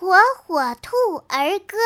火火兔儿歌。